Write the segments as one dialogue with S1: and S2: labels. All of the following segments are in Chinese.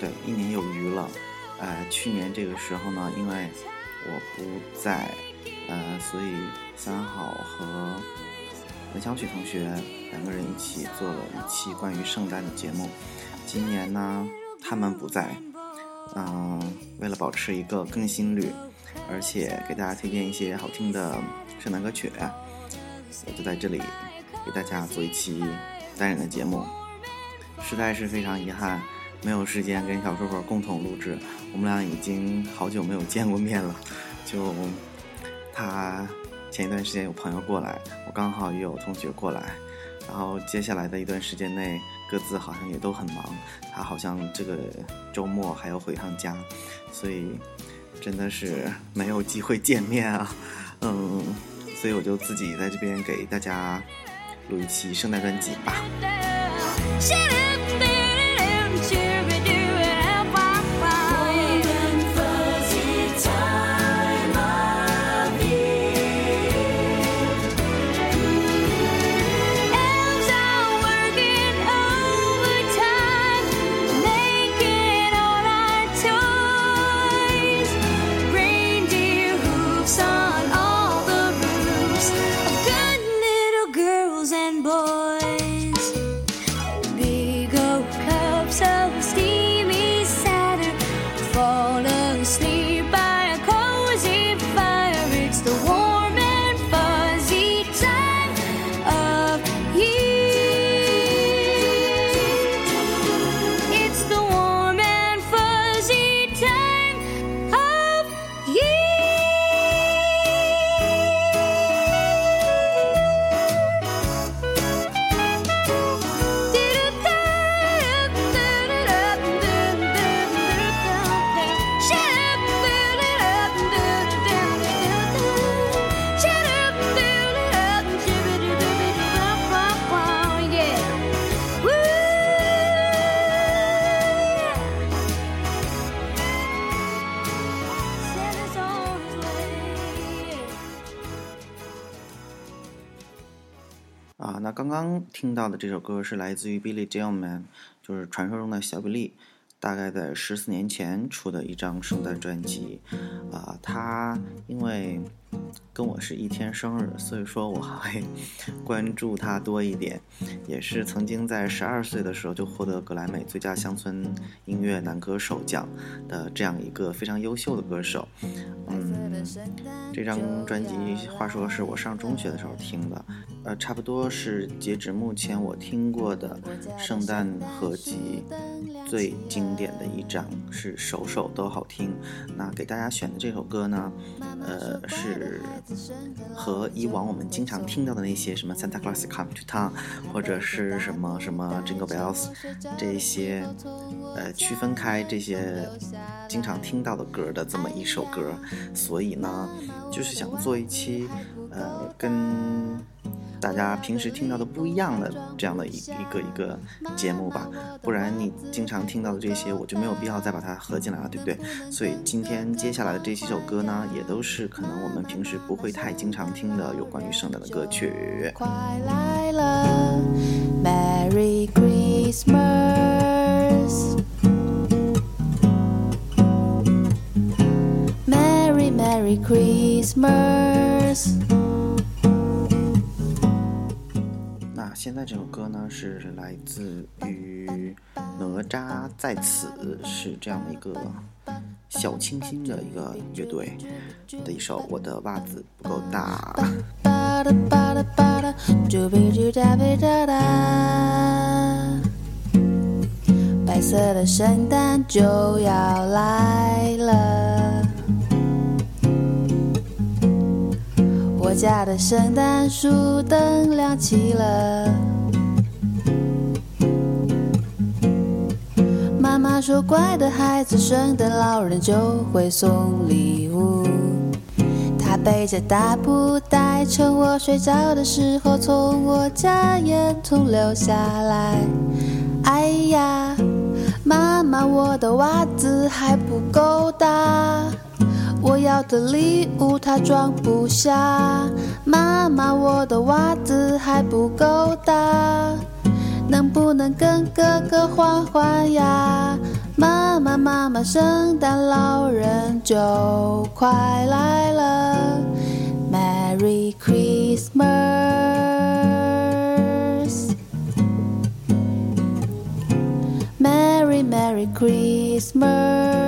S1: 对，一年有余了。呃，去年这个时候呢，因为我不在，呃，所以三好和文小曲同学两个人一起做了一期关于圣诞的节目。今年呢，他们不在，嗯，为了保持一个更新率，而且给大家推荐一些好听的圣诞歌曲，我就在这里给大家做一期单人的节目。实在是非常遗憾，没有时间跟小叔叔共同录制。我们俩已经好久没有见过面了。就他前一段时间有朋友过来，我刚好也有同学过来。然后接下来的一段时间内，各自好像也都很忙。他好像这个周末还要回趟家，所以真的是没有机会见面啊。嗯，所以我就自己在这边给大家录一期圣诞专辑吧。对，刚刚听到的这首歌是来自于 Billy j o e Man，就是传说中的小比利，大概在十四年前出的一张圣诞专辑。啊，他因为跟我是一天生日，所以说我还会 关注他多一点。也是曾经在十二岁的时候就获得格莱美最佳乡村音乐男歌手奖的这样一个非常优秀的歌手。嗯，这张专辑话说是我上中学的时候听的。呃，差不多是截止目前我听过的圣诞合集最经典的一张，是首首都好听。那给大家选的这首歌呢，呃，是和以往我们经常听到的那些什么 Santa Claus Come to Town 或者是什么什么 Jingle Bells 这些，呃，区分开这些经常听到的歌的这么一首歌。所以呢，就是想做一期，呃，跟。大家平时听到的不一样的这样的一一个一个节目吧，不然你经常听到的这些，我就没有必要再把它合进来了，对不对？所以今天接下来的这几首歌呢，也都是可能我们平时不会太经常听的有关于圣诞的歌曲。快来了，Merry Christmas，Merry Merry Christmas。现在这首歌呢是来自于哪吒在此，是这样的一个小清新的一个乐队的一首《我的袜子不够大》。白色的圣诞就要来了，家的圣诞树灯亮起了。妈妈说：“乖的孩子，圣诞老人就会送礼物。”他背着大布袋，趁我睡着的时候，从我家烟囱溜下来。哎呀，
S2: 妈妈，我的袜子还不够大，我要的礼物它装不下。妈妈，我的袜子还不够大，能不能跟哥哥换换呀？妈妈，妈妈，圣诞老人就快来了，Merry Christmas，Merry Merry Christmas。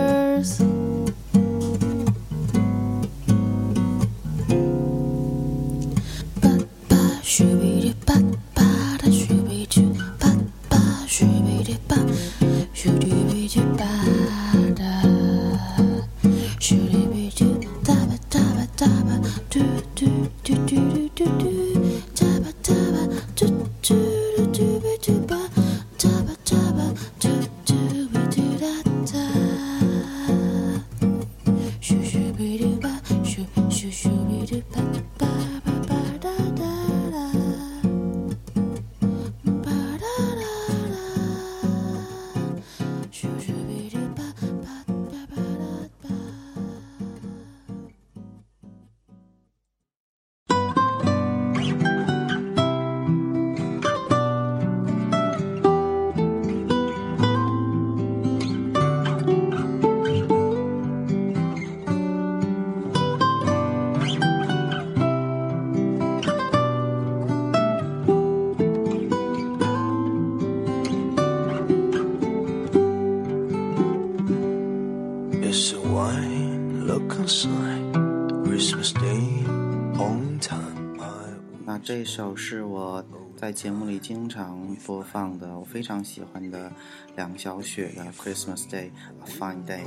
S1: 这首是我在节目里经常播放的，我非常喜欢的梁晓雪的《Christmas Day A Fine Day》。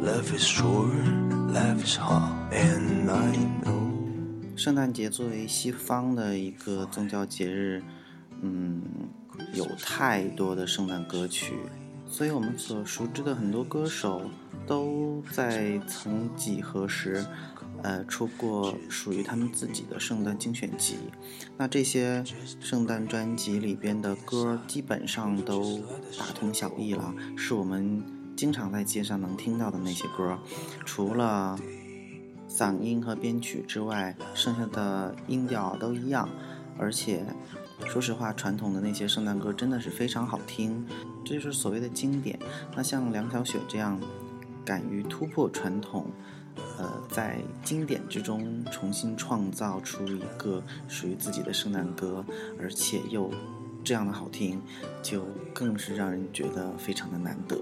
S3: love is short, life is hard, and I know.
S1: 圣诞节作为西方的一个宗教节日，嗯，有太多的圣诞歌曲，所以我们所熟知的很多歌手都在曾几何时，呃，出过属于他们自己的圣诞精选集。那这些圣诞专辑里边的歌，基本上都大同小异了，是我们经常在街上能听到的那些歌，除了。嗓音和编曲之外，剩下的音调都一样，而且，说实话，传统的那些圣诞歌真的是非常好听，这就是所谓的经典。那像梁小雪这样，敢于突破传统，呃，在经典之中重新创造出一个属于自己的圣诞歌，而且又这样的好听，就更是让人觉得非常的难得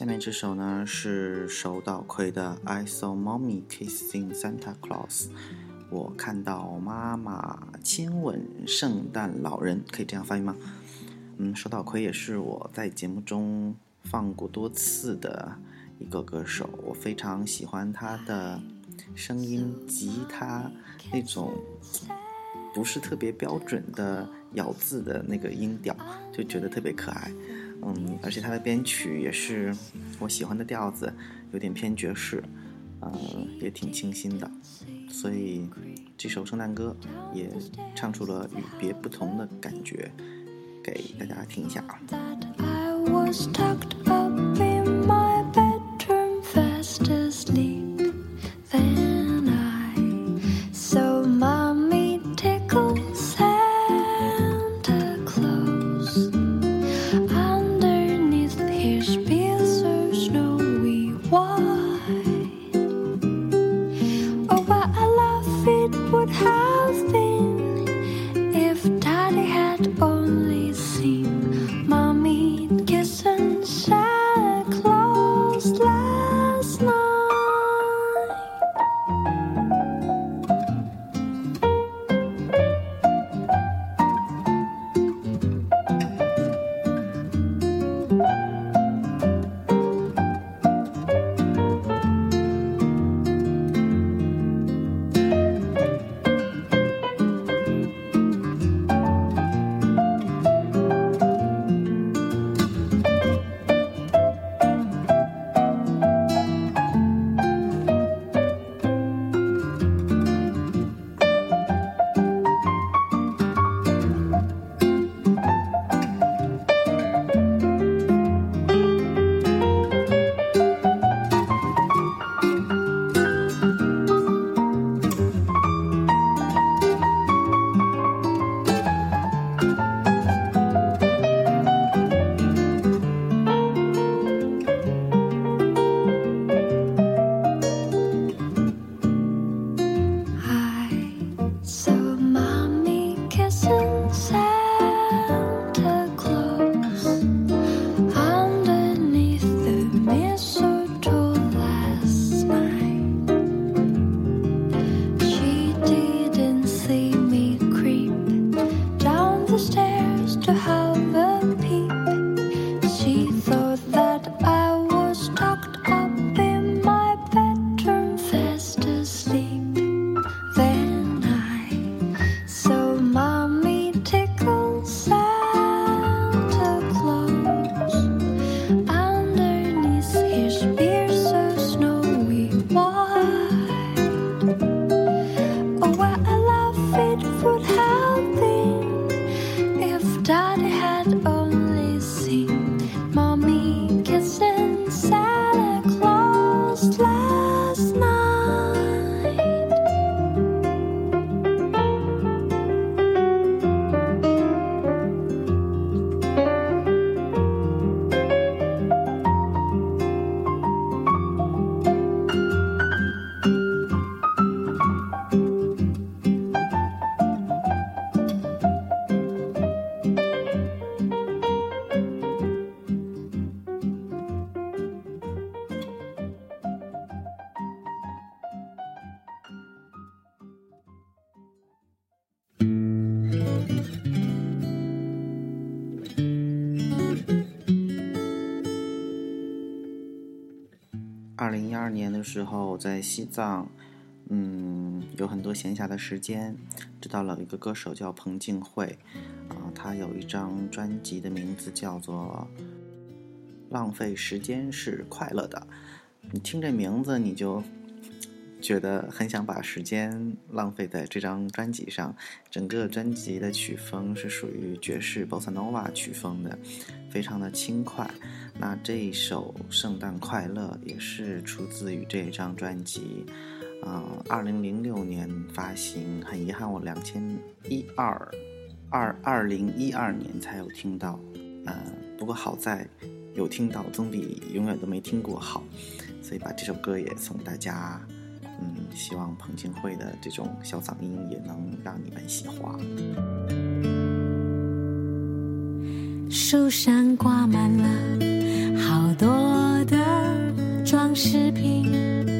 S1: 下面这首呢是手岛葵的《I Saw Mommy Kissing Santa Claus》，我看到妈妈亲吻圣诞老人，可以这样翻译吗？嗯，手岛葵也是我在节目中放过多次的一个歌手，我非常喜欢他的声音，吉他那种不是特别标准的咬字的那个音调，就觉得特别可爱。嗯，而且它的编曲也是我喜欢的调子，有点偏爵士，呃，也挺清新的，所以这首圣诞歌也唱出了与别不同的感觉，给大家听一下啊。二年的时候，在西藏，嗯，有很多闲暇的时间，知道了一个歌手叫彭靖惠，啊、他有一张专辑的名字叫做《浪费时间是快乐的》。你听这名字，你就觉得很想把时间浪费在这张专辑上。整个专辑的曲风是属于爵士 bossa nova 曲风的，非常的轻快。那这一首《圣诞快乐》也是出自于这一张专辑，啊、呃，二零零六年发行。很遗憾，我两千一二二二零一二年才有听到，呃，不过好在有听到，总比永远都没听过好。所以把这首歌也送给大家，嗯，希望彭靖惠的这种小嗓音也能让你们喜欢。
S4: 树上挂满了好多的
S5: 装饰品。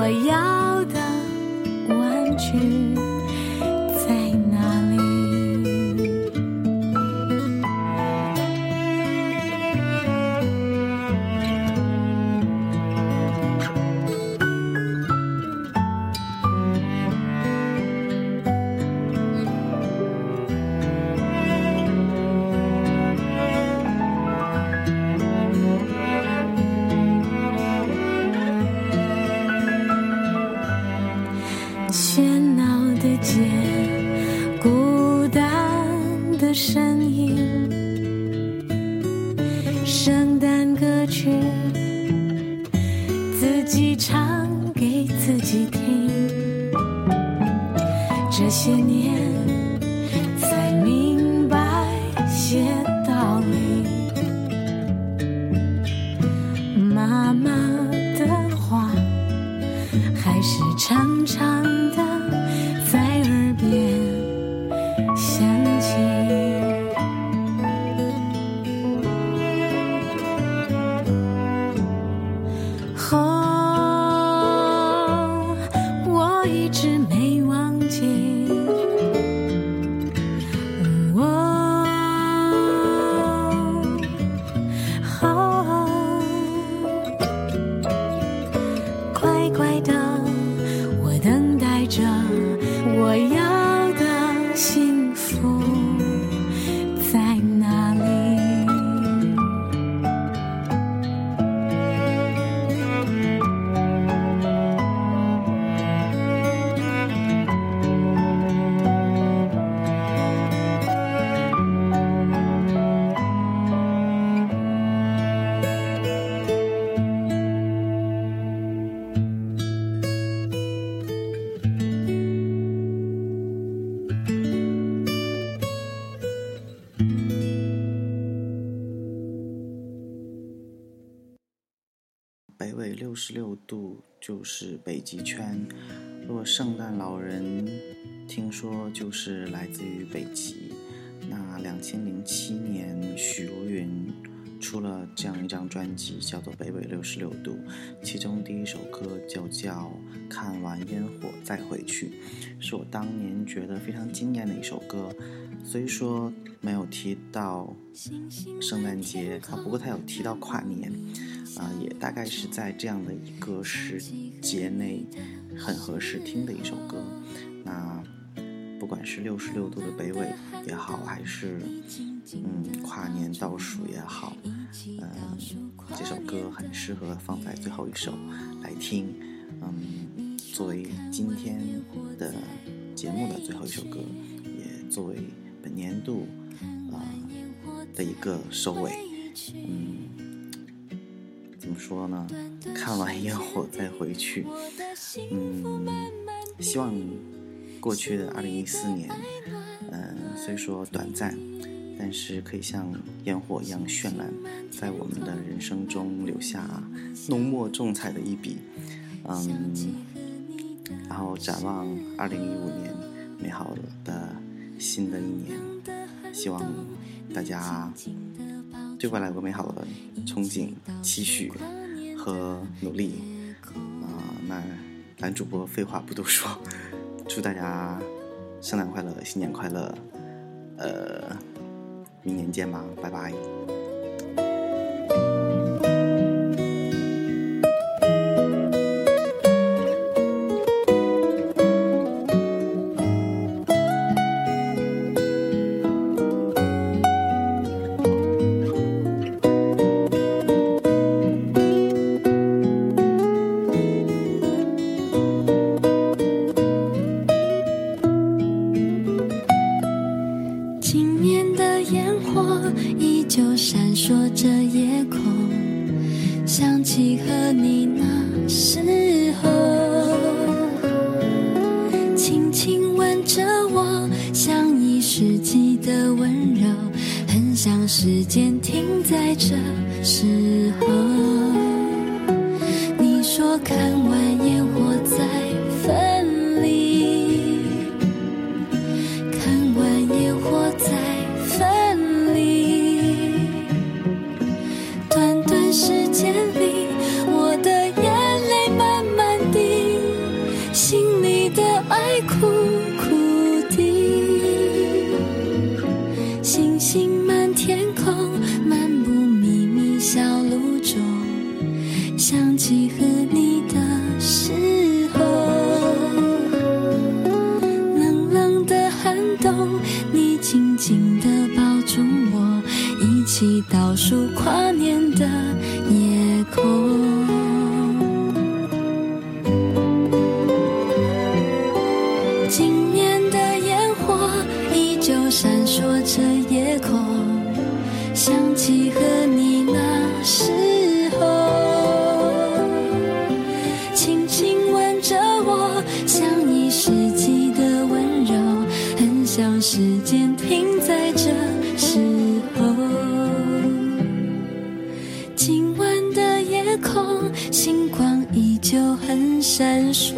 S5: 我要的玩具自己唱给自己听。这些年
S1: 纬六十六度就是北极圈。若圣诞老人听说就是来自于北极，那两千零七年许茹芸出了这样一张专辑，叫做《北纬六十六度》，其中第一首歌就叫《看完烟火再回去》，是我当年觉得非常惊艳的一首歌。虽说没有提到圣诞节啊，不过他有提到跨年。啊、也大概是在这样的一个时节内很合适听的一首歌。那不管是六十六度的北纬也好，还是嗯跨年倒数也好，嗯、这首歌很适合放在最后一首来听。嗯，作为今天的节目的最后一首歌，也作为本年度啊、的一个收尾。嗯。怎么说呢？看完烟火再回去，嗯，希望过去的二零一四年，嗯、虽说短暂，但是可以像烟火一样绚烂，在我们的人生中留下浓墨重彩的一笔。嗯，然后展望二零一五年美好的新的一年，希望大家对未来有个美好的憧憬、期许和努力。啊、那男主播废话不多说，祝大家圣诞快乐，新年快乐，呃，明年见吧，拜拜。
S6: 依旧闪烁着夜空想起和你那时候轻轻吻着我像一世纪的温柔很像时间停在这的爱苦苦的星星满天空漫步迷迷小路中想起和你的时候冷冷的寒冬你紧紧地抱住我一起倒数跨年就很闪烁。